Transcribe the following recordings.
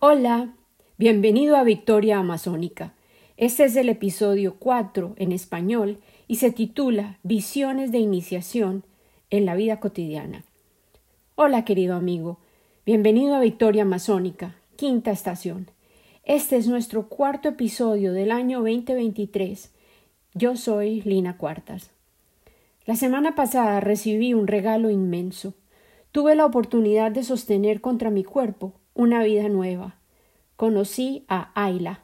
Hola, bienvenido a Victoria Amazónica. Este es el episodio 4 en español y se titula Visiones de Iniciación en la vida cotidiana. Hola, querido amigo. Bienvenido a Victoria Amazónica, quinta estación. Este es nuestro cuarto episodio del año 2023. Yo soy Lina Cuartas. La semana pasada recibí un regalo inmenso. Tuve la oportunidad de sostener contra mi cuerpo una vida nueva. Conocí a Ayla,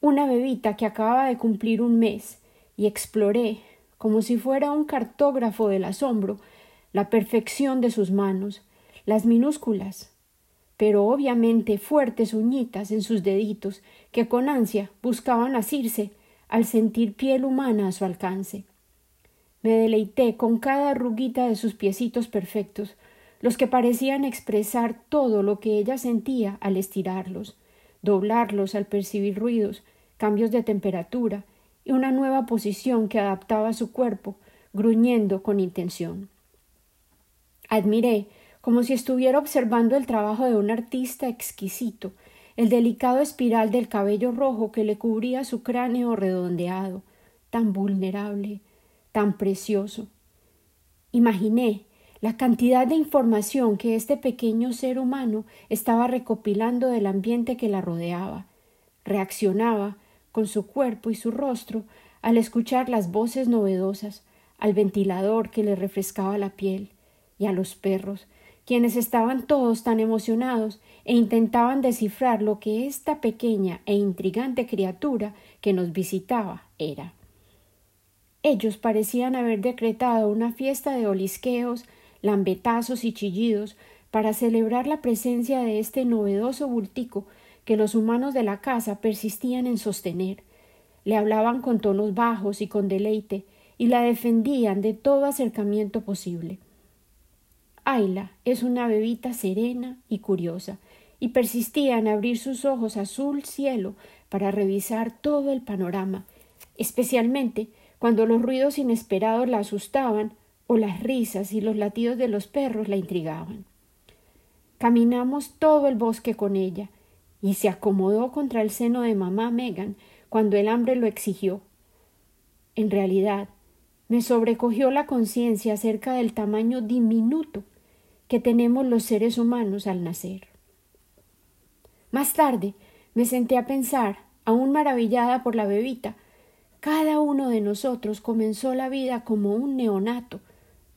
una bebita que acababa de cumplir un mes, y exploré, como si fuera un cartógrafo del asombro, la perfección de sus manos, las minúsculas, pero obviamente fuertes uñitas en sus deditos que con ansia buscaban asirse al sentir piel humana a su alcance. Me deleité con cada arruguita de sus piecitos perfectos, los que parecían expresar todo lo que ella sentía al estirarlos, doblarlos al percibir ruidos, cambios de temperatura y una nueva posición que adaptaba su cuerpo, gruñendo con intención. Admiré, como si estuviera observando el trabajo de un artista exquisito, el delicado espiral del cabello rojo que le cubría su cráneo redondeado, tan vulnerable, tan precioso. Imaginé la cantidad de información que este pequeño ser humano estaba recopilando del ambiente que la rodeaba. Reaccionaba, con su cuerpo y su rostro, al escuchar las voces novedosas, al ventilador que le refrescaba la piel, y a los perros, quienes estaban todos tan emocionados e intentaban descifrar lo que esta pequeña e intrigante criatura que nos visitaba era. Ellos parecían haber decretado una fiesta de olisqueos, lambetazos y chillidos para celebrar la presencia de este novedoso bultico que los humanos de la casa persistían en sostener. Le hablaban con tonos bajos y con deleite, y la defendían de todo acercamiento posible. Ayla es una bebita serena y curiosa, y persistía en abrir sus ojos azul cielo para revisar todo el panorama, especialmente cuando los ruidos inesperados la asustaban o las risas y los latidos de los perros la intrigaban. Caminamos todo el bosque con ella, y se acomodó contra el seno de mamá Megan cuando el hambre lo exigió. En realidad, me sobrecogió la conciencia acerca del tamaño diminuto que tenemos los seres humanos al nacer. Más tarde me senté a pensar, aún maravillada por la bebita, cada uno de nosotros comenzó la vida como un neonato,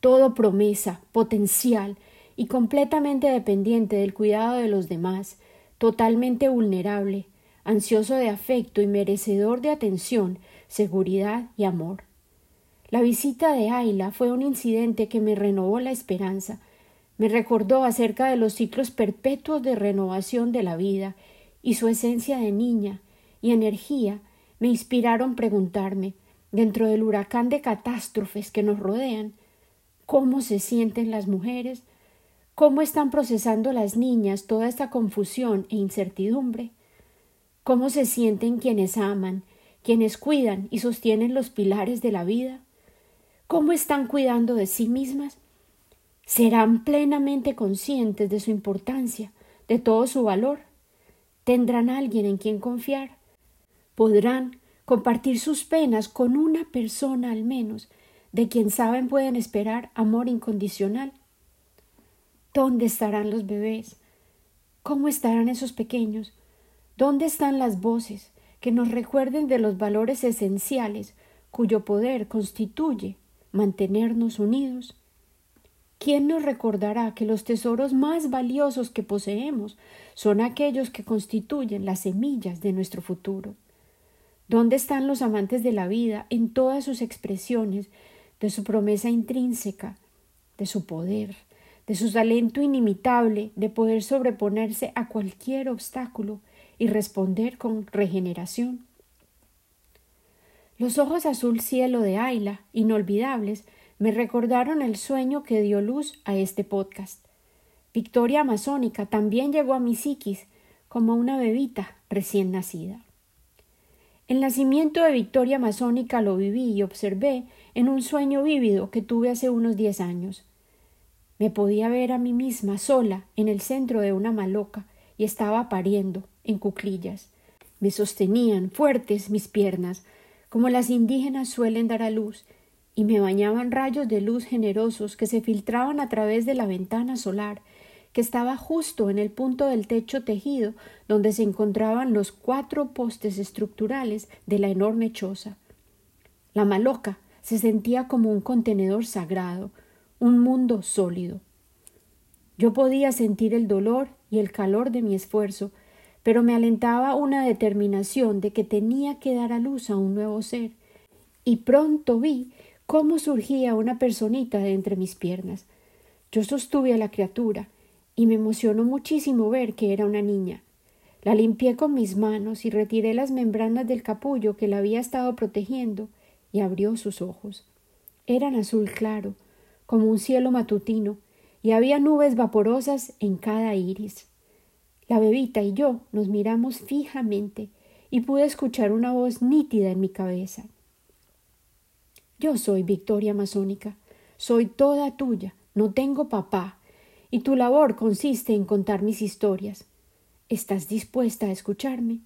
todo promesa, potencial y completamente dependiente del cuidado de los demás, totalmente vulnerable, ansioso de afecto y merecedor de atención, seguridad y amor. La visita de Ayla fue un incidente que me renovó la esperanza, me recordó acerca de los ciclos perpetuos de renovación de la vida y su esencia de niña y energía me inspiraron preguntarme, dentro del huracán de catástrofes que nos rodean, cómo se sienten las mujeres, cómo están procesando las niñas toda esta confusión e incertidumbre, cómo se sienten quienes aman, quienes cuidan y sostienen los pilares de la vida, cómo están cuidando de sí mismas, serán plenamente conscientes de su importancia, de todo su valor, tendrán alguien en quien confiar, podrán compartir sus penas con una persona al menos de quien saben pueden esperar amor incondicional. ¿Dónde estarán los bebés? ¿Cómo estarán esos pequeños? ¿Dónde están las voces que nos recuerden de los valores esenciales cuyo poder constituye mantenernos unidos? ¿Quién nos recordará que los tesoros más valiosos que poseemos son aquellos que constituyen las semillas de nuestro futuro? ¿Dónde están los amantes de la vida en todas sus expresiones de su promesa intrínseca, de su poder, de su talento inimitable de poder sobreponerse a cualquier obstáculo y responder con regeneración. Los ojos azul cielo de Ayla, inolvidables, me recordaron el sueño que dio luz a este podcast. Victoria Amazónica también llegó a mi psiquis como una bebita recién nacida. El nacimiento de Victoria Amazónica lo viví y observé en un sueño vívido que tuve hace unos diez años. Me podía ver a mí misma sola en el centro de una maloca y estaba pariendo en cuclillas. Me sostenían fuertes mis piernas, como las indígenas suelen dar a luz, y me bañaban rayos de luz generosos que se filtraban a través de la ventana solar, que estaba justo en el punto del techo tejido donde se encontraban los cuatro postes estructurales de la enorme choza. La maloca se sentía como un contenedor sagrado, un mundo sólido. Yo podía sentir el dolor y el calor de mi esfuerzo, pero me alentaba una determinación de que tenía que dar a luz a un nuevo ser, y pronto vi cómo surgía una personita de entre mis piernas. Yo sostuve a la criatura, y me emocionó muchísimo ver que era una niña. La limpié con mis manos y retiré las membranas del capullo que la había estado protegiendo, y abrió sus ojos. Eran azul claro, como un cielo matutino, y había nubes vaporosas en cada iris. La bebita y yo nos miramos fijamente y pude escuchar una voz nítida en mi cabeza. Yo soy Victoria Masónica, soy toda tuya, no tengo papá, y tu labor consiste en contar mis historias. ¿Estás dispuesta a escucharme?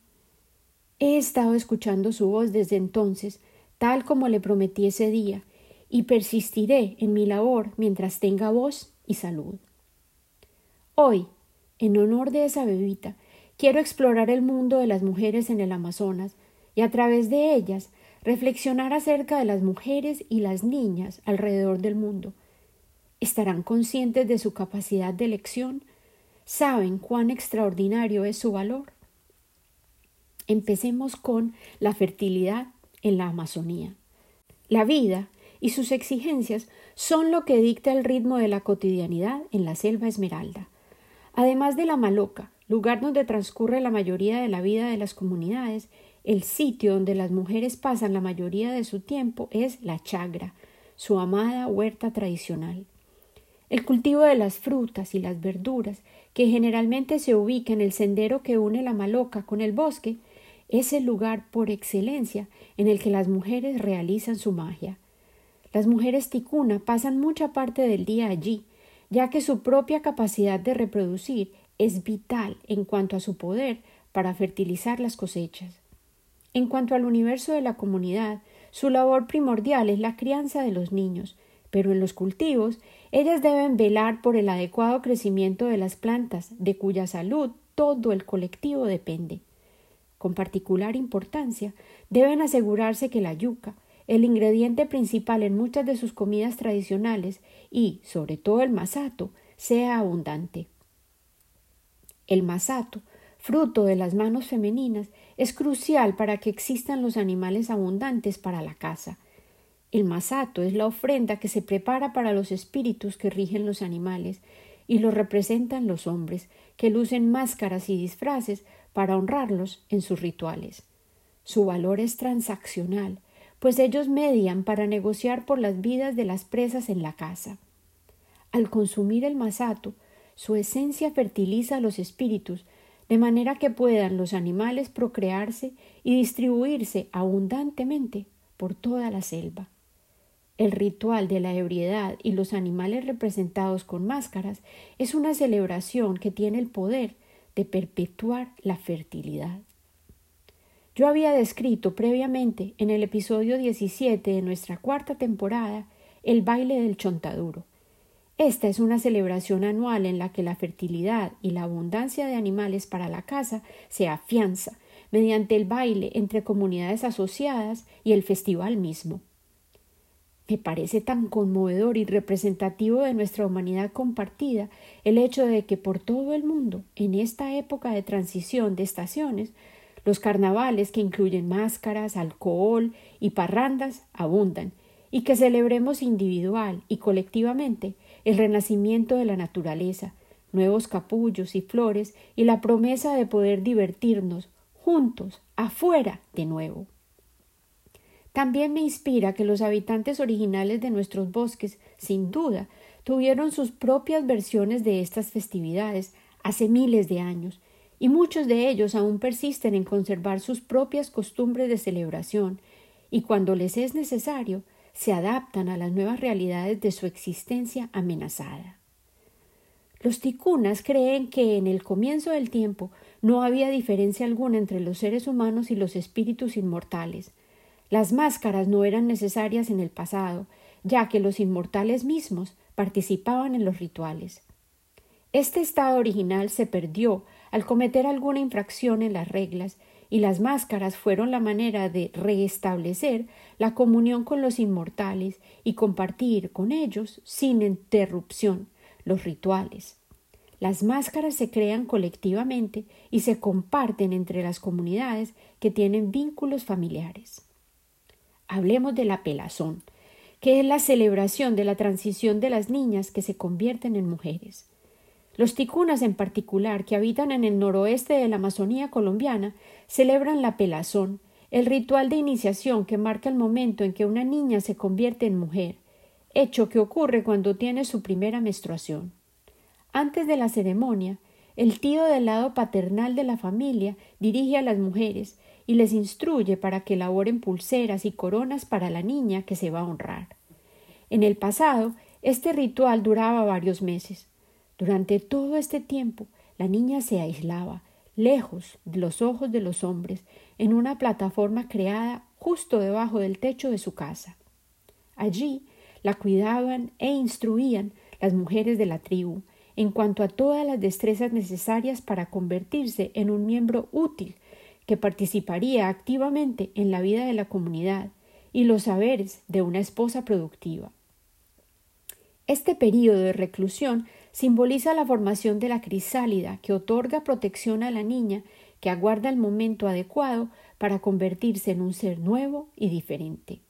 He estado escuchando su voz desde entonces, tal como le prometí ese día, y persistiré en mi labor mientras tenga voz y salud. Hoy, en honor de esa bebita, quiero explorar el mundo de las mujeres en el Amazonas y a través de ellas reflexionar acerca de las mujeres y las niñas alrededor del mundo. ¿Estarán conscientes de su capacidad de elección? ¿Saben cuán extraordinario es su valor? Empecemos con la fertilidad en la Amazonía. La vida y sus exigencias son lo que dicta el ritmo de la cotidianidad en la selva esmeralda. Además de la Maloca, lugar donde transcurre la mayoría de la vida de las comunidades, el sitio donde las mujeres pasan la mayoría de su tiempo es la chagra, su amada huerta tradicional. El cultivo de las frutas y las verduras, que generalmente se ubica en el sendero que une la Maloca con el bosque, es el lugar por excelencia en el que las mujeres realizan su magia. Las mujeres ticuna pasan mucha parte del día allí, ya que su propia capacidad de reproducir es vital en cuanto a su poder para fertilizar las cosechas. En cuanto al universo de la comunidad, su labor primordial es la crianza de los niños, pero en los cultivos ellas deben velar por el adecuado crecimiento de las plantas, de cuya salud todo el colectivo depende. Con particular importancia, deben asegurarse que la yuca, el ingrediente principal en muchas de sus comidas tradicionales y, sobre todo, el masato, sea abundante. El masato, fruto de las manos femeninas, es crucial para que existan los animales abundantes para la caza. El masato es la ofrenda que se prepara para los espíritus que rigen los animales y lo representan los hombres, que lucen máscaras y disfraces para honrarlos en sus rituales. Su valor es transaccional, pues ellos median para negociar por las vidas de las presas en la casa. Al consumir el masato, su esencia fertiliza a los espíritus, de manera que puedan los animales procrearse y distribuirse abundantemente por toda la selva. El ritual de la ebriedad y los animales representados con máscaras es una celebración que tiene el poder de perpetuar la fertilidad. Yo había descrito previamente en el episodio 17 de nuestra cuarta temporada el baile del chontaduro. Esta es una celebración anual en la que la fertilidad y la abundancia de animales para la caza se afianza mediante el baile entre comunidades asociadas y el festival mismo. Me parece tan conmovedor y representativo de nuestra humanidad compartida el hecho de que por todo el mundo, en esta época de transición de estaciones, los carnavales que incluyen máscaras, alcohol y parrandas abundan, y que celebremos individual y colectivamente el renacimiento de la naturaleza, nuevos capullos y flores y la promesa de poder divertirnos juntos, afuera, de nuevo. También me inspira que los habitantes originales de nuestros bosques, sin duda, tuvieron sus propias versiones de estas festividades hace miles de años, y muchos de ellos aún persisten en conservar sus propias costumbres de celebración, y cuando les es necesario, se adaptan a las nuevas realidades de su existencia amenazada. Los ticunas creen que en el comienzo del tiempo no había diferencia alguna entre los seres humanos y los espíritus inmortales. Las máscaras no eran necesarias en el pasado, ya que los inmortales mismos participaban en los rituales. Este estado original se perdió al cometer alguna infracción en las reglas, y las máscaras fueron la manera de restablecer la comunión con los inmortales y compartir con ellos sin interrupción los rituales. Las máscaras se crean colectivamente y se comparten entre las comunidades que tienen vínculos familiares. Hablemos de la pelazón, que es la celebración de la transición de las niñas que se convierten en mujeres. Los ticunas en particular, que habitan en el noroeste de la Amazonía colombiana, celebran la pelazón, el ritual de iniciación que marca el momento en que una niña se convierte en mujer, hecho que ocurre cuando tiene su primera menstruación. Antes de la ceremonia, el tío del lado paternal de la familia dirige a las mujeres y les instruye para que elaboren pulseras y coronas para la niña que se va a honrar. En el pasado, este ritual duraba varios meses. Durante todo este tiempo, la niña se aislaba, lejos de los ojos de los hombres, en una plataforma creada justo debajo del techo de su casa. Allí la cuidaban e instruían las mujeres de la tribu, en cuanto a todas las destrezas necesarias para convertirse en un miembro útil que participaría activamente en la vida de la comunidad y los saberes de una esposa productiva. Este período de reclusión simboliza la formación de la crisálida que otorga protección a la niña que aguarda el momento adecuado para convertirse en un ser nuevo y diferente.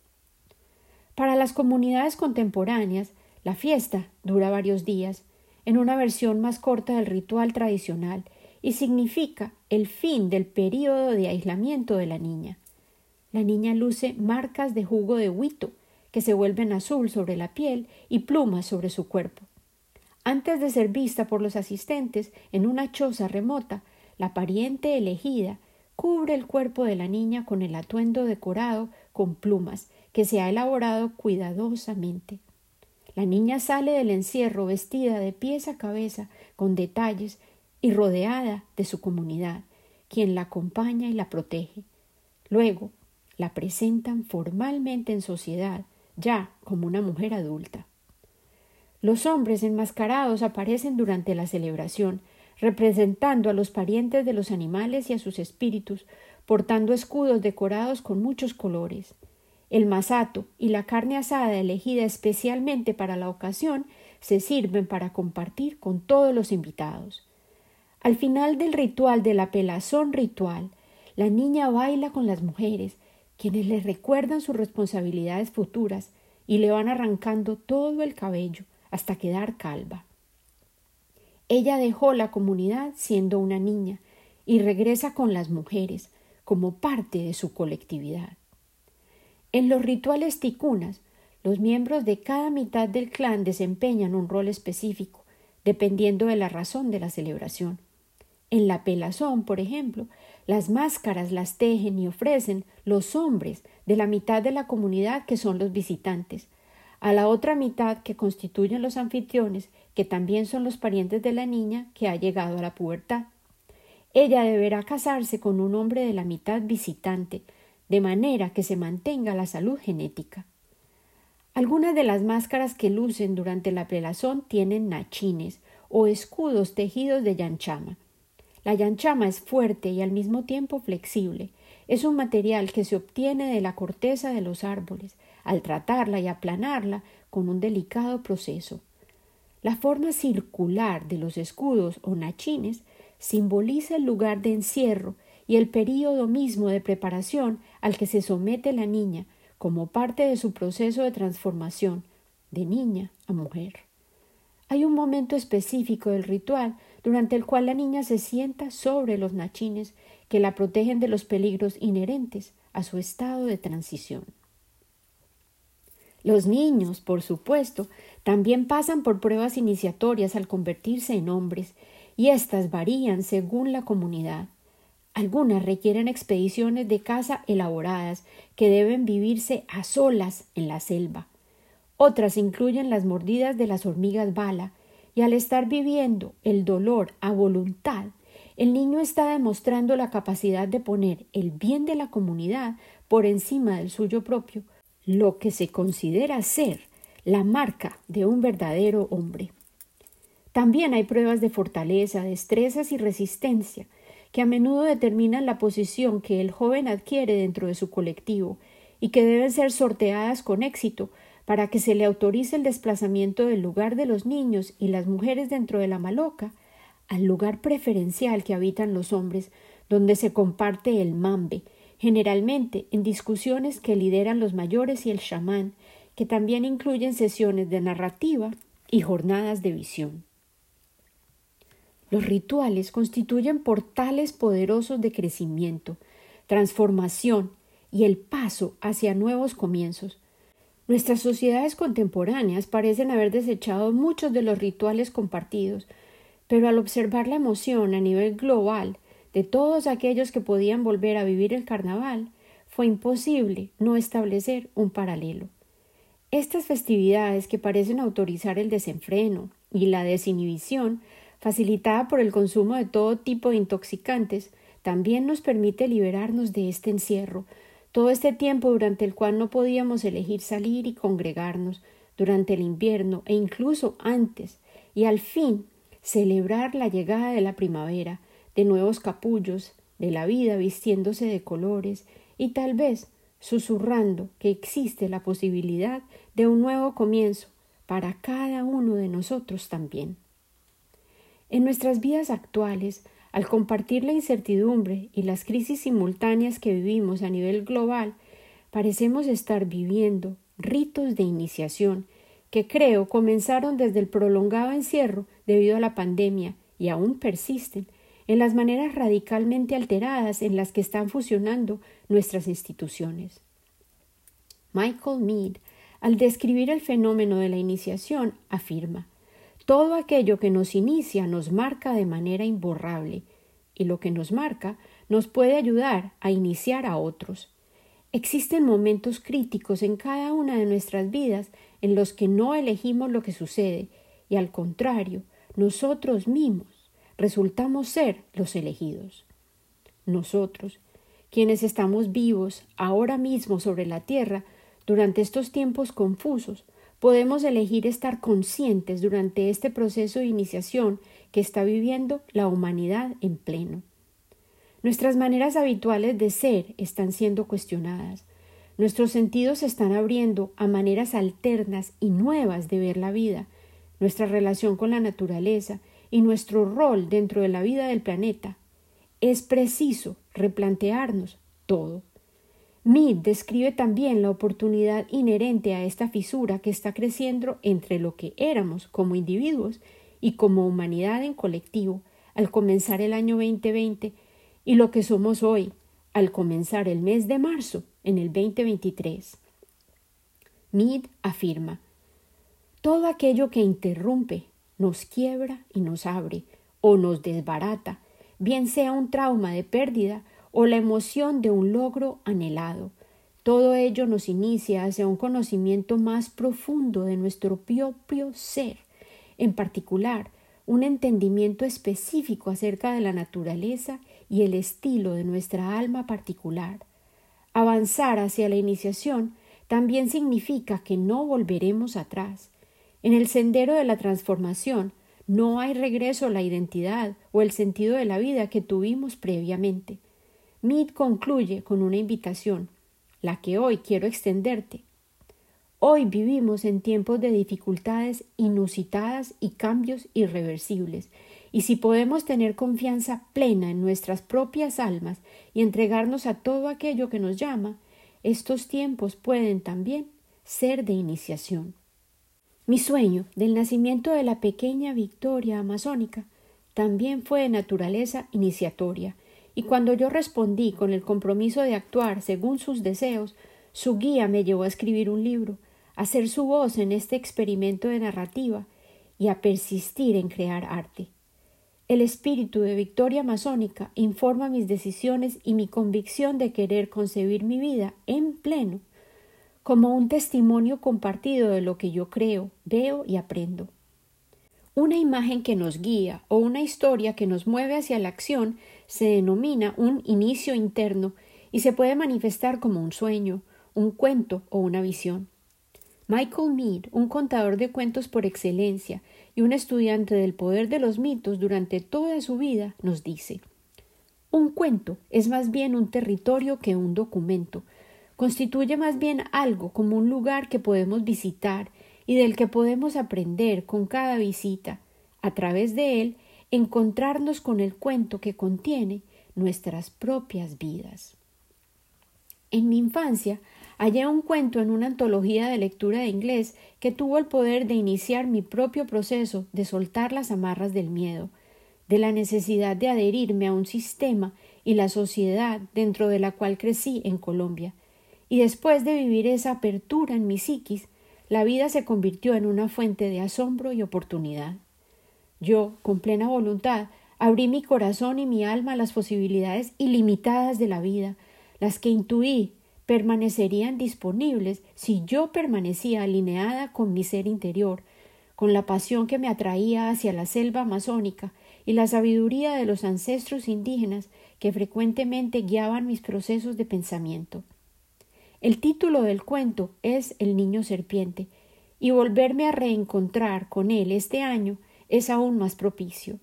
Para las comunidades contemporáneas, la fiesta dura varios días en una versión más corta del ritual tradicional y significa el fin del período de aislamiento de la niña. La niña luce marcas de jugo de huito que se vuelven azul sobre la piel y plumas sobre su cuerpo. Antes de ser vista por los asistentes en una choza remota, la pariente elegida cubre el cuerpo de la niña con el atuendo decorado con plumas que se ha elaborado cuidadosamente. La niña sale del encierro vestida de pies a cabeza, con detalles, y rodeada de su comunidad, quien la acompaña y la protege. Luego la presentan formalmente en sociedad, ya como una mujer adulta. Los hombres enmascarados aparecen durante la celebración, representando a los parientes de los animales y a sus espíritus, portando escudos decorados con muchos colores. El masato y la carne asada elegida especialmente para la ocasión se sirven para compartir con todos los invitados. Al final del ritual de la pelazón ritual, la niña baila con las mujeres, quienes le recuerdan sus responsabilidades futuras y le van arrancando todo el cabello hasta quedar calva. Ella dejó la comunidad siendo una niña y regresa con las mujeres como parte de su colectividad. En los rituales ticunas, los miembros de cada mitad del clan desempeñan un rol específico, dependiendo de la razón de la celebración. En la pelazón, por ejemplo, las máscaras las tejen y ofrecen los hombres de la mitad de la comunidad que son los visitantes, a la otra mitad que constituyen los anfitriones, que también son los parientes de la niña que ha llegado a la pubertad. Ella deberá casarse con un hombre de la mitad visitante, de manera que se mantenga la salud genética. Algunas de las máscaras que lucen durante la pelazón tienen nachines o escudos tejidos de yanchama. La yanchama es fuerte y al mismo tiempo flexible. Es un material que se obtiene de la corteza de los árboles, al tratarla y aplanarla con un delicado proceso. La forma circular de los escudos o nachines simboliza el lugar de encierro y el período mismo de preparación al que se somete la niña como parte de su proceso de transformación de niña a mujer. Hay un momento específico del ritual durante el cual la niña se sienta sobre los nachines que la protegen de los peligros inherentes a su estado de transición. Los niños, por supuesto, también pasan por pruebas iniciatorias al convertirse en hombres, y éstas varían según la comunidad. Algunas requieren expediciones de caza elaboradas que deben vivirse a solas en la selva. Otras incluyen las mordidas de las hormigas bala al estar viviendo el dolor a voluntad, el niño está demostrando la capacidad de poner el bien de la comunidad por encima del suyo propio, lo que se considera ser la marca de un verdadero hombre. También hay pruebas de fortaleza, destrezas y resistencia, que a menudo determinan la posición que el joven adquiere dentro de su colectivo y que deben ser sorteadas con éxito para que se le autorice el desplazamiento del lugar de los niños y las mujeres dentro de la maloca al lugar preferencial que habitan los hombres, donde se comparte el mambe, generalmente en discusiones que lideran los mayores y el chamán, que también incluyen sesiones de narrativa y jornadas de visión. Los rituales constituyen portales poderosos de crecimiento, transformación y el paso hacia nuevos comienzos, Nuestras sociedades contemporáneas parecen haber desechado muchos de los rituales compartidos, pero al observar la emoción a nivel global de todos aquellos que podían volver a vivir el carnaval, fue imposible no establecer un paralelo. Estas festividades que parecen autorizar el desenfreno y la desinhibición, facilitada por el consumo de todo tipo de intoxicantes, también nos permite liberarnos de este encierro, todo este tiempo durante el cual no podíamos elegir salir y congregarnos, durante el invierno e incluso antes, y al fin celebrar la llegada de la primavera, de nuevos capullos, de la vida vistiéndose de colores, y tal vez susurrando que existe la posibilidad de un nuevo comienzo para cada uno de nosotros también. En nuestras vidas actuales al compartir la incertidumbre y las crisis simultáneas que vivimos a nivel global, parecemos estar viviendo ritos de iniciación que creo comenzaron desde el prolongado encierro debido a la pandemia y aún persisten en las maneras radicalmente alteradas en las que están fusionando nuestras instituciones. Michael Mead, al describir el fenómeno de la iniciación, afirma todo aquello que nos inicia nos marca de manera imborrable, y lo que nos marca nos puede ayudar a iniciar a otros. Existen momentos críticos en cada una de nuestras vidas en los que no elegimos lo que sucede, y al contrario, nosotros mismos resultamos ser los elegidos. Nosotros, quienes estamos vivos ahora mismo sobre la tierra, durante estos tiempos confusos, podemos elegir estar conscientes durante este proceso de iniciación que está viviendo la humanidad en pleno. Nuestras maneras habituales de ser están siendo cuestionadas. Nuestros sentidos se están abriendo a maneras alternas y nuevas de ver la vida, nuestra relación con la naturaleza y nuestro rol dentro de la vida del planeta. Es preciso replantearnos todo. Mead describe también la oportunidad inherente a esta fisura que está creciendo entre lo que éramos como individuos y como humanidad en colectivo al comenzar el año 2020 y lo que somos hoy al comenzar el mes de marzo en el 2023. Mead afirma todo aquello que interrumpe, nos quiebra y nos abre, o nos desbarata, bien sea un trauma de pérdida o la emoción de un logro anhelado. Todo ello nos inicia hacia un conocimiento más profundo de nuestro propio ser, en particular, un entendimiento específico acerca de la naturaleza y el estilo de nuestra alma particular. Avanzar hacia la iniciación también significa que no volveremos atrás. En el sendero de la transformación no hay regreso a la identidad o el sentido de la vida que tuvimos previamente. Mead concluye con una invitación, la que hoy quiero extenderte. Hoy vivimos en tiempos de dificultades inusitadas y cambios irreversibles, y si podemos tener confianza plena en nuestras propias almas y entregarnos a todo aquello que nos llama, estos tiempos pueden también ser de iniciación. Mi sueño del nacimiento de la pequeña Victoria amazónica también fue de naturaleza iniciatoria, y cuando yo respondí con el compromiso de actuar según sus deseos, su guía me llevó a escribir un libro, a ser su voz en este experimento de narrativa y a persistir en crear arte. El espíritu de victoria masónica informa mis decisiones y mi convicción de querer concebir mi vida en pleno, como un testimonio compartido de lo que yo creo, veo y aprendo. Una imagen que nos guía o una historia que nos mueve hacia la acción se denomina un inicio interno y se puede manifestar como un sueño, un cuento o una visión. Michael Mead, un contador de cuentos por excelencia y un estudiante del poder de los mitos durante toda su vida, nos dice Un cuento es más bien un territorio que un documento, constituye más bien algo como un lugar que podemos visitar y del que podemos aprender con cada visita, a través de él, encontrarnos con el cuento que contiene nuestras propias vidas. En mi infancia hallé un cuento en una antología de lectura de inglés que tuvo el poder de iniciar mi propio proceso de soltar las amarras del miedo, de la necesidad de adherirme a un sistema y la sociedad dentro de la cual crecí en Colombia, y después de vivir esa apertura en mi psiquis, la vida se convirtió en una fuente de asombro y oportunidad. Yo, con plena voluntad, abrí mi corazón y mi alma a las posibilidades ilimitadas de la vida, las que intuí permanecerían disponibles si yo permanecía alineada con mi ser interior, con la pasión que me atraía hacia la selva amazónica y la sabiduría de los ancestros indígenas que frecuentemente guiaban mis procesos de pensamiento. El título del cuento es El niño serpiente, y volverme a reencontrar con él este año es aún más propicio.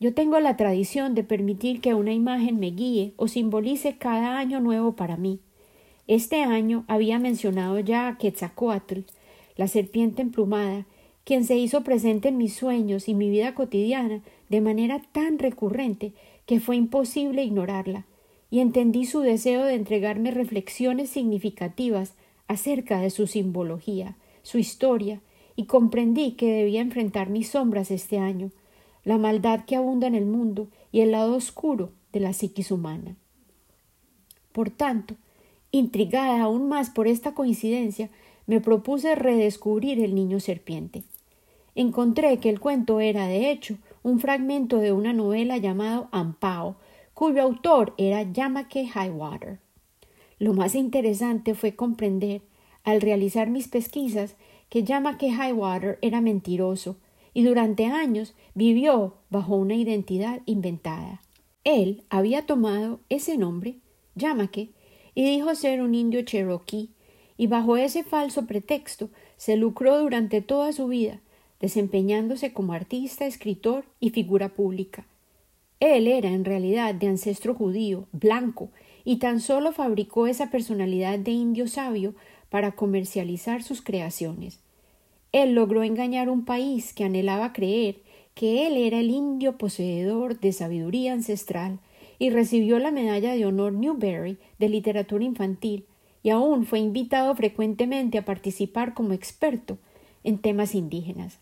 Yo tengo la tradición de permitir que una imagen me guíe o simbolice cada año nuevo para mí. Este año había mencionado ya a Quetzalcoatl, la serpiente emplumada, quien se hizo presente en mis sueños y mi vida cotidiana de manera tan recurrente que fue imposible ignorarla, y entendí su deseo de entregarme reflexiones significativas acerca de su simbología, su historia, y comprendí que debía enfrentar mis sombras este año, la maldad que abunda en el mundo y el lado oscuro de la psiquis humana. Por tanto, intrigada aún más por esta coincidencia, me propuse redescubrir el niño serpiente. Encontré que el cuento era, de hecho, un fragmento de una novela llamado Ampao, cuyo autor era Yamake Highwater. Lo más interesante fue comprender, al realizar mis pesquisas, que Yamake Highwater era mentiroso y durante años vivió bajo una identidad inventada. Él había tomado ese nombre, Yamake, y dijo ser un indio cherokee, y bajo ese falso pretexto se lucró durante toda su vida, desempeñándose como artista, escritor y figura pública. Él era en realidad de ancestro judío, blanco, y tan solo fabricó esa personalidad de indio sabio para comercializar sus creaciones. Él logró engañar un país que anhelaba creer que él era el indio poseedor de sabiduría ancestral y recibió la medalla de honor Newbery de literatura infantil y aún fue invitado frecuentemente a participar como experto en temas indígenas.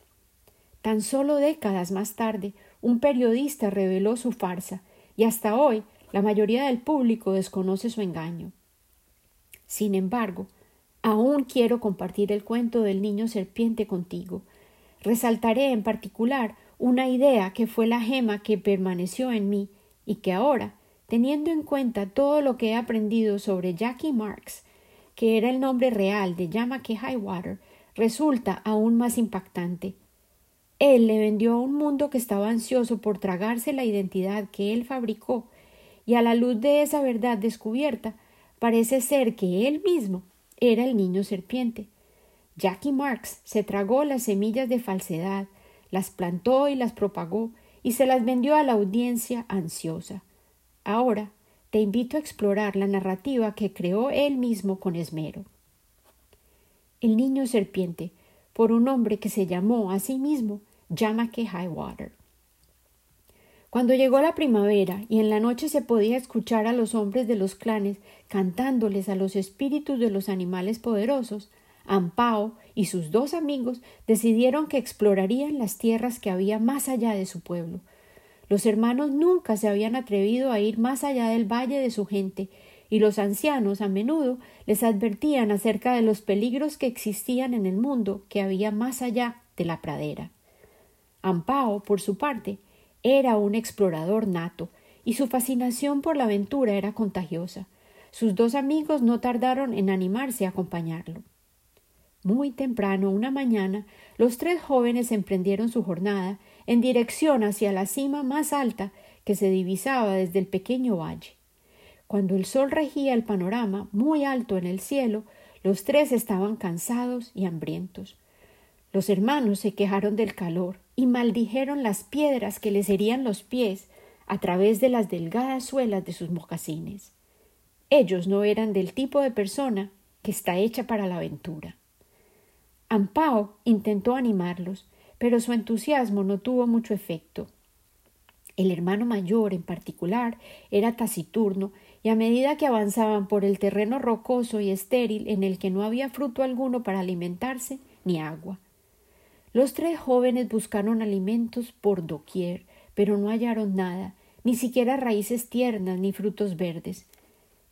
Tan solo décadas más tarde, un periodista reveló su farsa, y hasta hoy la mayoría del público desconoce su engaño. Sin embargo, aún quiero compartir el cuento del niño serpiente contigo. Resaltaré en particular una idea que fue la gema que permaneció en mí y que ahora, teniendo en cuenta todo lo que he aprendido sobre Jackie Marks, que era el nombre real de Yamake Highwater, resulta aún más impactante. Él le vendió a un mundo que estaba ansioso por tragarse la identidad que él fabricó, y a la luz de esa verdad descubierta, parece ser que él mismo era el niño serpiente. Jackie Marx se tragó las semillas de falsedad, las plantó y las propagó, y se las vendió a la audiencia ansiosa. Ahora te invito a explorar la narrativa que creó él mismo con esmero. El niño serpiente por un hombre que se llamó a sí mismo Yamake Highwater. Cuando llegó la primavera y en la noche se podía escuchar a los hombres de los clanes cantándoles a los espíritus de los animales poderosos, Ampao y sus dos amigos decidieron que explorarían las tierras que había más allá de su pueblo. Los hermanos nunca se habían atrevido a ir más allá del valle de su gente y los ancianos a menudo les advertían acerca de los peligros que existían en el mundo que había más allá de la pradera. Ampao, por su parte, era un explorador nato, y su fascinación por la aventura era contagiosa. Sus dos amigos no tardaron en animarse a acompañarlo. Muy temprano, una mañana, los tres jóvenes emprendieron su jornada en dirección hacia la cima más alta que se divisaba desde el pequeño valle. Cuando el sol regía el panorama muy alto en el cielo, los tres estaban cansados y hambrientos. Los hermanos se quejaron del calor y maldijeron las piedras que les herían los pies a través de las delgadas suelas de sus mocasines. Ellos no eran del tipo de persona que está hecha para la aventura. Ampao intentó animarlos, pero su entusiasmo no tuvo mucho efecto. El hermano mayor, en particular, era taciturno, y a medida que avanzaban por el terreno rocoso y estéril en el que no había fruto alguno para alimentarse ni agua. Los tres jóvenes buscaron alimentos por doquier, pero no hallaron nada, ni siquiera raíces tiernas ni frutos verdes.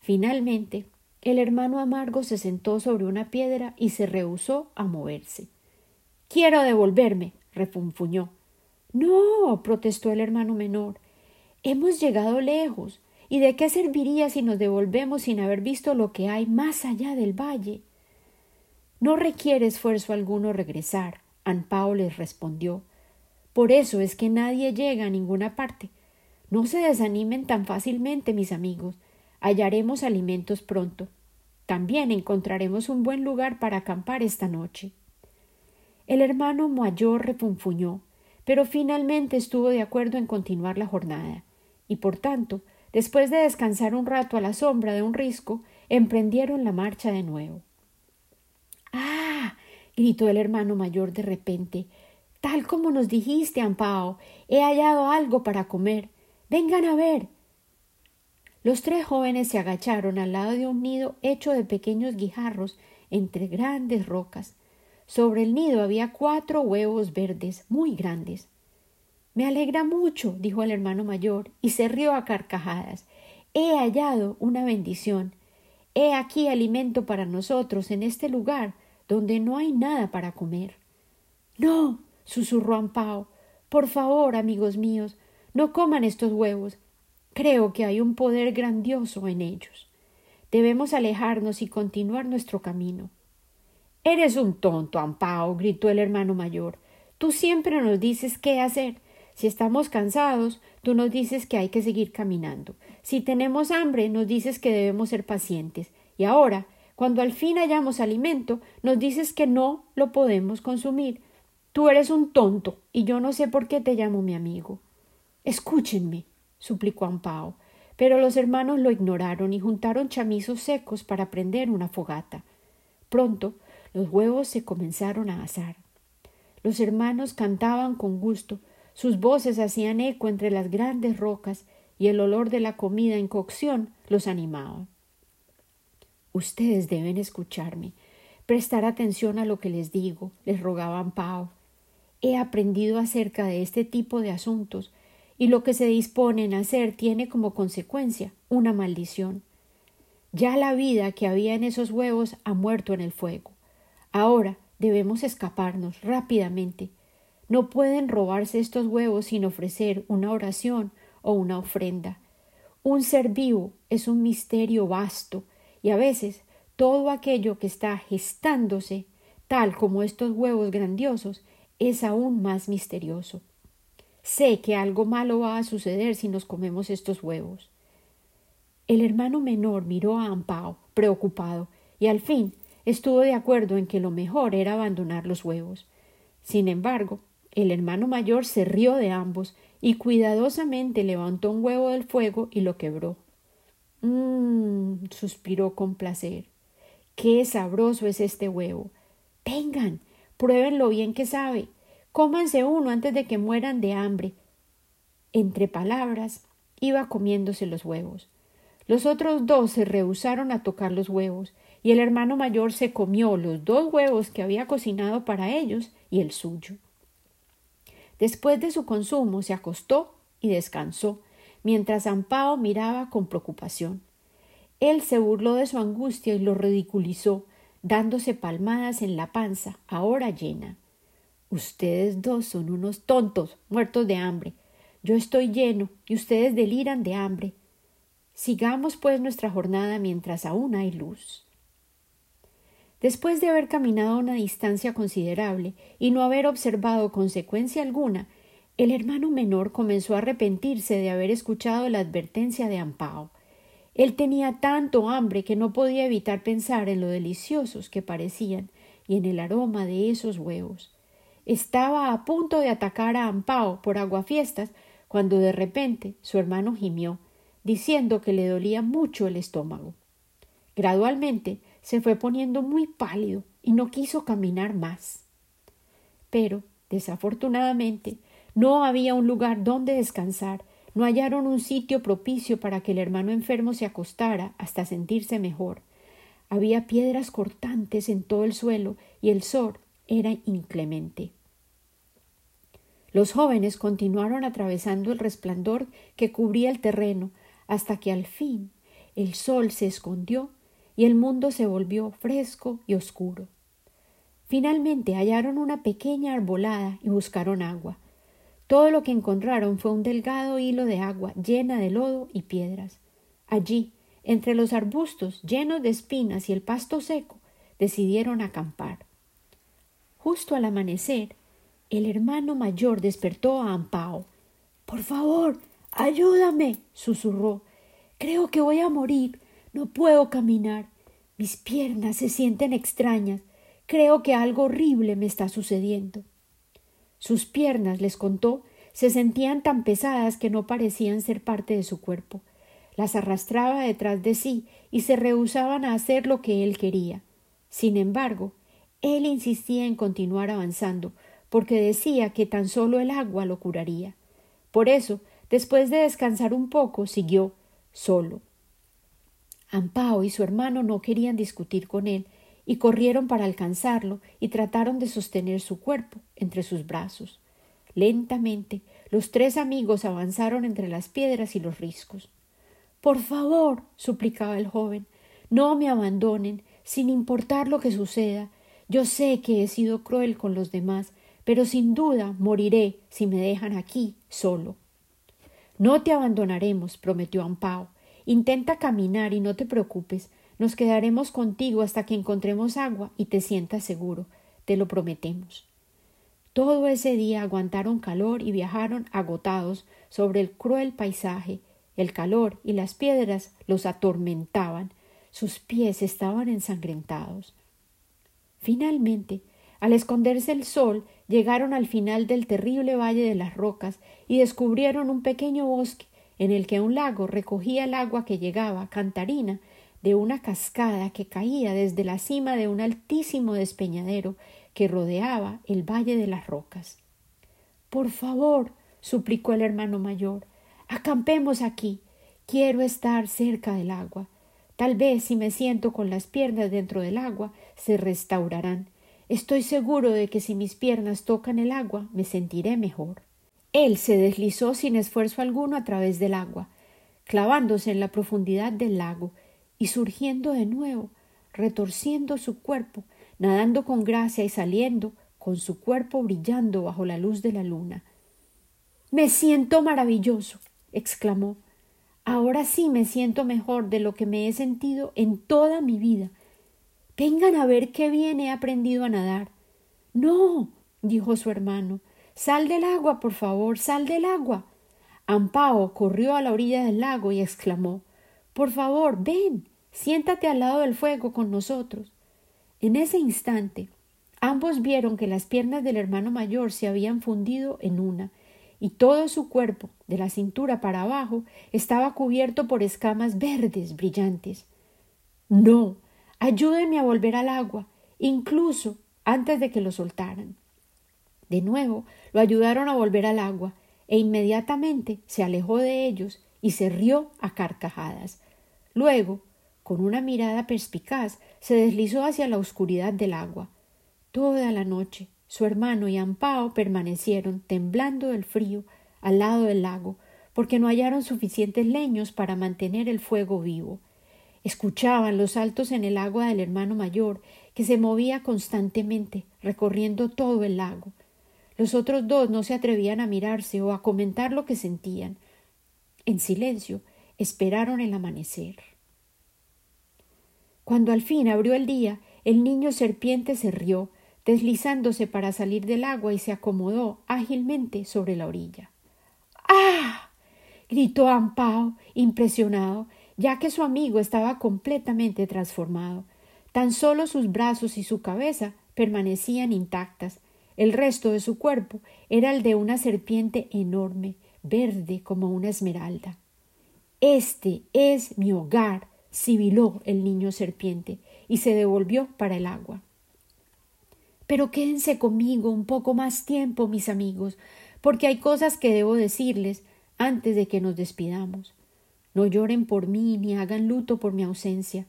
Finalmente, el hermano amargo se sentó sobre una piedra y se rehusó a moverse. Quiero devolverme, refunfuñó. No, protestó el hermano menor. Hemos llegado lejos. ¿Y de qué serviría si nos devolvemos sin haber visto lo que hay más allá del valle? No requiere esfuerzo alguno regresar, Anpao les respondió. Por eso es que nadie llega a ninguna parte. No se desanimen tan fácilmente, mis amigos hallaremos alimentos pronto. También encontraremos un buen lugar para acampar esta noche. El hermano mayor refunfuñó, pero finalmente estuvo de acuerdo en continuar la jornada, y por tanto, después de descansar un rato a la sombra de un risco, emprendieron la marcha de nuevo. ¡Ah! Gritó el hermano mayor de repente. Tal como nos dijiste, Ampao, he hallado algo para comer. Vengan a ver. Los tres jóvenes se agacharon al lado de un nido hecho de pequeños guijarros entre grandes rocas. Sobre el nido había cuatro huevos verdes muy grandes. Me alegra mucho, dijo el hermano mayor, y se rió a carcajadas. He hallado una bendición. He aquí alimento para nosotros en este lugar donde no hay nada para comer. No, susurró Ampao. Por favor, amigos míos, no coman estos huevos. Creo que hay un poder grandioso en ellos. Debemos alejarnos y continuar nuestro camino. Eres un tonto, Ampao, gritó el hermano mayor. Tú siempre nos dices qué hacer. Si estamos cansados, tú nos dices que hay que seguir caminando. Si tenemos hambre, nos dices que debemos ser pacientes. Y ahora, cuando al fin hallamos alimento, nos dices que no lo podemos consumir. Tú eres un tonto, y yo no sé por qué te llamo mi amigo. Escúchenme suplicó Ampao, pero los hermanos lo ignoraron y juntaron chamizos secos para prender una fogata. Pronto los huevos se comenzaron a asar. Los hermanos cantaban con gusto, sus voces hacían eco entre las grandes rocas y el olor de la comida en cocción los animaba. Ustedes deben escucharme, prestar atención a lo que les digo, les rogaba Ampao. He aprendido acerca de este tipo de asuntos y lo que se disponen a hacer tiene como consecuencia una maldición. Ya la vida que había en esos huevos ha muerto en el fuego. Ahora debemos escaparnos rápidamente. No pueden robarse estos huevos sin ofrecer una oración o una ofrenda. Un ser vivo es un misterio vasto y a veces todo aquello que está gestándose, tal como estos huevos grandiosos, es aún más misterioso. Sé que algo malo va a suceder si nos comemos estos huevos. El hermano menor miró a Ampao, preocupado, y al fin estuvo de acuerdo en que lo mejor era abandonar los huevos. Sin embargo, el hermano mayor se rió de ambos y cuidadosamente levantó un huevo del fuego y lo quebró. Mmm. suspiró con placer. Qué sabroso es este huevo. Vengan, pruébenlo bien que sabe. Cómanse uno antes de que mueran de hambre. Entre palabras, iba comiéndose los huevos. Los otros dos se rehusaron a tocar los huevos, y el hermano mayor se comió los dos huevos que había cocinado para ellos y el suyo. Después de su consumo se acostó y descansó, mientras Ampao miraba con preocupación. Él se burló de su angustia y lo ridiculizó, dándose palmadas en la panza, ahora llena. Ustedes dos son unos tontos, muertos de hambre. Yo estoy lleno y ustedes deliran de hambre. Sigamos pues nuestra jornada mientras aún hay luz. Después de haber caminado una distancia considerable y no haber observado consecuencia alguna, el hermano menor comenzó a arrepentirse de haber escuchado la advertencia de Ampao. Él tenía tanto hambre que no podía evitar pensar en lo deliciosos que parecían y en el aroma de esos huevos. Estaba a punto de atacar a Ampao por aguafiestas cuando de repente su hermano gimió, diciendo que le dolía mucho el estómago. Gradualmente se fue poniendo muy pálido y no quiso caminar más. Pero, desafortunadamente, no había un lugar donde descansar, no hallaron un sitio propicio para que el hermano enfermo se acostara hasta sentirse mejor. Había piedras cortantes en todo el suelo y el sol era inclemente. Los jóvenes continuaron atravesando el resplandor que cubría el terreno hasta que al fin el sol se escondió y el mundo se volvió fresco y oscuro. Finalmente hallaron una pequeña arbolada y buscaron agua. Todo lo que encontraron fue un delgado hilo de agua llena de lodo y piedras. Allí, entre los arbustos llenos de espinas y el pasto seco, decidieron acampar. Justo al amanecer, el hermano mayor despertó a Ampao. Por favor, ayúdame, susurró. Creo que voy a morir. No puedo caminar. Mis piernas se sienten extrañas. Creo que algo horrible me está sucediendo. Sus piernas, les contó, se sentían tan pesadas que no parecían ser parte de su cuerpo. Las arrastraba detrás de sí y se rehusaban a hacer lo que él quería. Sin embargo, él insistía en continuar avanzando, porque decía que tan solo el agua lo curaría. Por eso, después de descansar un poco, siguió solo. Ampao y su hermano no querían discutir con él, y corrieron para alcanzarlo y trataron de sostener su cuerpo entre sus brazos. Lentamente los tres amigos avanzaron entre las piedras y los riscos. Por favor, suplicaba el joven, no me abandonen, sin importar lo que suceda. Yo sé que he sido cruel con los demás, pero sin duda moriré si me dejan aquí solo. No te abandonaremos, prometió Ampao. Intenta caminar y no te preocupes. Nos quedaremos contigo hasta que encontremos agua y te sientas seguro. Te lo prometemos. Todo ese día aguantaron calor y viajaron agotados sobre el cruel paisaje. El calor y las piedras los atormentaban. Sus pies estaban ensangrentados. Finalmente, al esconderse el sol, llegaron al final del terrible valle de las rocas y descubrieron un pequeño bosque en el que un lago recogía el agua que llegaba, cantarina, de una cascada que caía desde la cima de un altísimo despeñadero que rodeaba el valle de las rocas. Por favor, suplicó el hermano mayor, acampemos aquí. Quiero estar cerca del agua. Tal vez si me siento con las piernas dentro del agua, se restaurarán. Estoy seguro de que si mis piernas tocan el agua, me sentiré mejor. Él se deslizó sin esfuerzo alguno a través del agua, clavándose en la profundidad del lago y surgiendo de nuevo, retorciendo su cuerpo, nadando con gracia y saliendo con su cuerpo brillando bajo la luz de la luna. Me siento maravilloso, exclamó. Ahora sí me siento mejor de lo que me he sentido en toda mi vida. Vengan a ver qué bien he aprendido a nadar. No, dijo su hermano, Sal del agua, por favor, sal del agua. Ampao corrió a la orilla del lago y exclamó Por favor, ven, siéntate al lado del fuego con nosotros. En ese instante, ambos vieron que las piernas del hermano mayor se habían fundido en una, y todo su cuerpo, de la cintura para abajo, estaba cubierto por escamas verdes brillantes. No, ayúdenme a volver al agua, incluso antes de que lo soltaran. De nuevo lo ayudaron a volver al agua, e inmediatamente se alejó de ellos y se rió a carcajadas. Luego, con una mirada perspicaz, se deslizó hacia la oscuridad del agua. Toda la noche su hermano y Ampao permanecieron temblando del frío al lado del lago, porque no hallaron suficientes leños para mantener el fuego vivo. Escuchaban los saltos en el agua del hermano mayor, que se movía constantemente, recorriendo todo el lago. Los otros dos no se atrevían a mirarse o a comentar lo que sentían. En silencio esperaron el amanecer. Cuando al fin abrió el día, el niño serpiente se rió, deslizándose para salir del agua y se acomodó ágilmente sobre la orilla. ¡Ah! gritó Ampao, impresionado, ya que su amigo estaba completamente transformado. Tan solo sus brazos y su cabeza permanecían intactas. El resto de su cuerpo era el de una serpiente enorme, verde como una esmeralda. Este es mi hogar, sibiló el niño serpiente, y se devolvió para el agua. Pero quédense conmigo un poco más tiempo, mis amigos, porque hay cosas que debo decirles antes de que nos despidamos. No lloren por mí ni hagan luto por mi ausencia.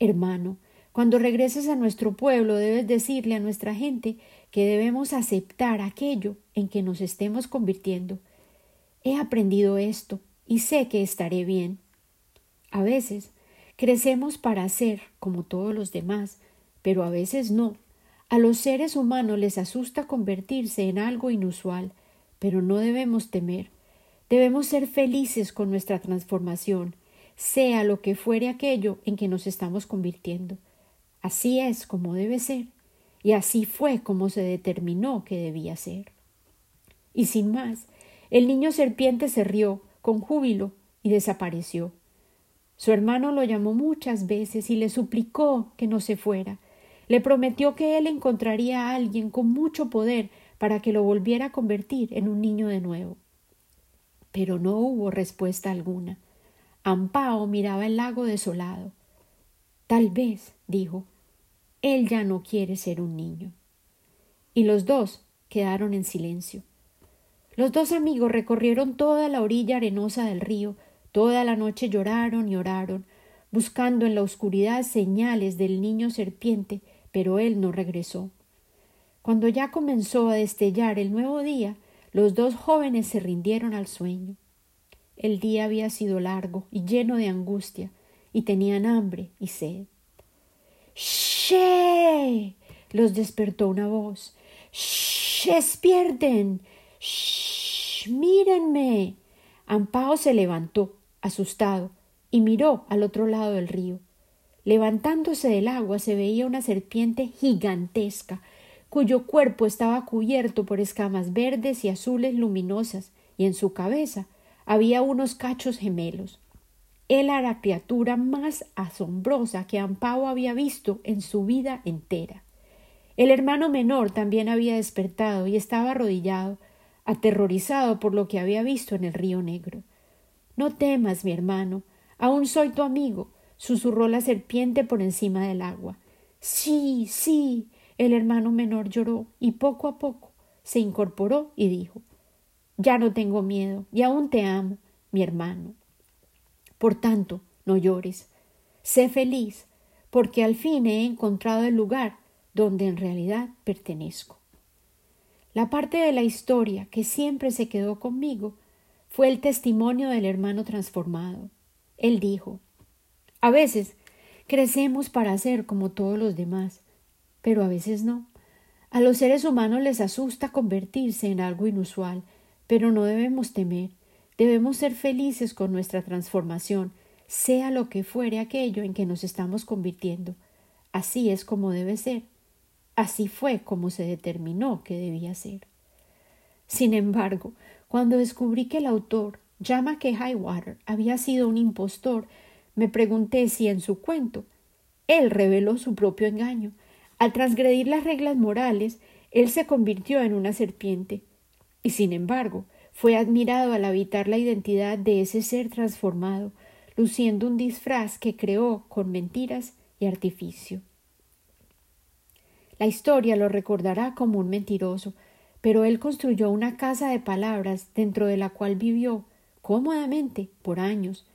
Hermano, cuando regreses a nuestro pueblo debes decirle a nuestra gente que debemos aceptar aquello en que nos estemos convirtiendo. He aprendido esto y sé que estaré bien. A veces crecemos para ser como todos los demás, pero a veces no. A los seres humanos les asusta convertirse en algo inusual, pero no debemos temer. Debemos ser felices con nuestra transformación, sea lo que fuere aquello en que nos estamos convirtiendo. Así es como debe ser, y así fue como se determinó que debía ser. Y sin más, el niño serpiente se rió con júbilo y desapareció. Su hermano lo llamó muchas veces y le suplicó que no se fuera. Le prometió que él encontraría a alguien con mucho poder para que lo volviera a convertir en un niño de nuevo pero no hubo respuesta alguna. Ampao miraba el lago desolado. Tal vez, dijo, él ya no quiere ser un niño. Y los dos quedaron en silencio. Los dos amigos recorrieron toda la orilla arenosa del río, toda la noche lloraron y oraron, buscando en la oscuridad señales del niño serpiente, pero él no regresó. Cuando ya comenzó a destellar el nuevo día, los dos jóvenes se rindieron al sueño. El día había sido largo y lleno de angustia, y tenían hambre y sed. ¡Shh! los despertó una voz. ¡Shh! ¡Despierten! ¡Shh! ¡Mírenme! Ampao se levantó, asustado, y miró al otro lado del río. Levantándose del agua se veía una serpiente gigantesca, cuyo cuerpo estaba cubierto por escamas verdes y azules luminosas, y en su cabeza había unos cachos gemelos. Él era la criatura más asombrosa que Ampao había visto en su vida entera. El hermano menor también había despertado y estaba arrodillado, aterrorizado por lo que había visto en el río Negro. No temas, mi hermano, aún soy tu amigo, susurró la serpiente por encima del agua. Sí, sí, el hermano menor lloró y poco a poco se incorporó y dijo Ya no tengo miedo y aún te amo, mi hermano. Por tanto, no llores. Sé feliz, porque al fin he encontrado el lugar donde en realidad pertenezco. La parte de la historia que siempre se quedó conmigo fue el testimonio del hermano transformado. Él dijo A veces crecemos para ser como todos los demás, pero a veces no. A los seres humanos les asusta convertirse en algo inusual, pero no debemos temer. Debemos ser felices con nuestra transformación, sea lo que fuere aquello en que nos estamos convirtiendo. Así es como debe ser. Así fue como se determinó que debía ser. Sin embargo, cuando descubrí que el autor, llama que Highwater, había sido un impostor, me pregunté si en su cuento él reveló su propio engaño, al transgredir las reglas morales, él se convirtió en una serpiente, y sin embargo fue admirado al habitar la identidad de ese ser transformado, luciendo un disfraz que creó con mentiras y artificio. La historia lo recordará como un mentiroso, pero él construyó una casa de palabras dentro de la cual vivió cómodamente por años,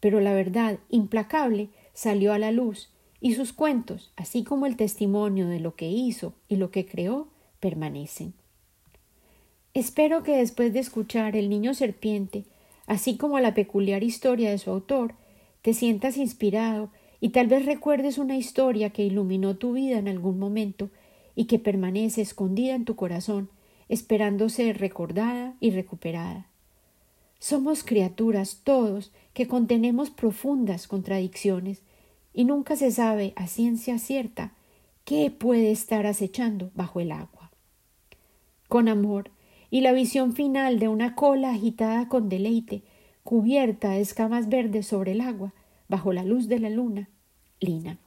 pero la verdad implacable salió a la luz y sus cuentos, así como el testimonio de lo que hizo y lo que creó, permanecen. Espero que después de escuchar El niño serpiente, así como la peculiar historia de su autor, te sientas inspirado y tal vez recuerdes una historia que iluminó tu vida en algún momento y que permanece escondida en tu corazón, esperando ser recordada y recuperada. Somos criaturas todos que contenemos profundas contradicciones y nunca se sabe a ciencia cierta ¿Qué puede estar acechando bajo el agua? Con amor y la visión final de una cola agitada con deleite, cubierta de escamas verdes sobre el agua, bajo la luz de la luna, Lina.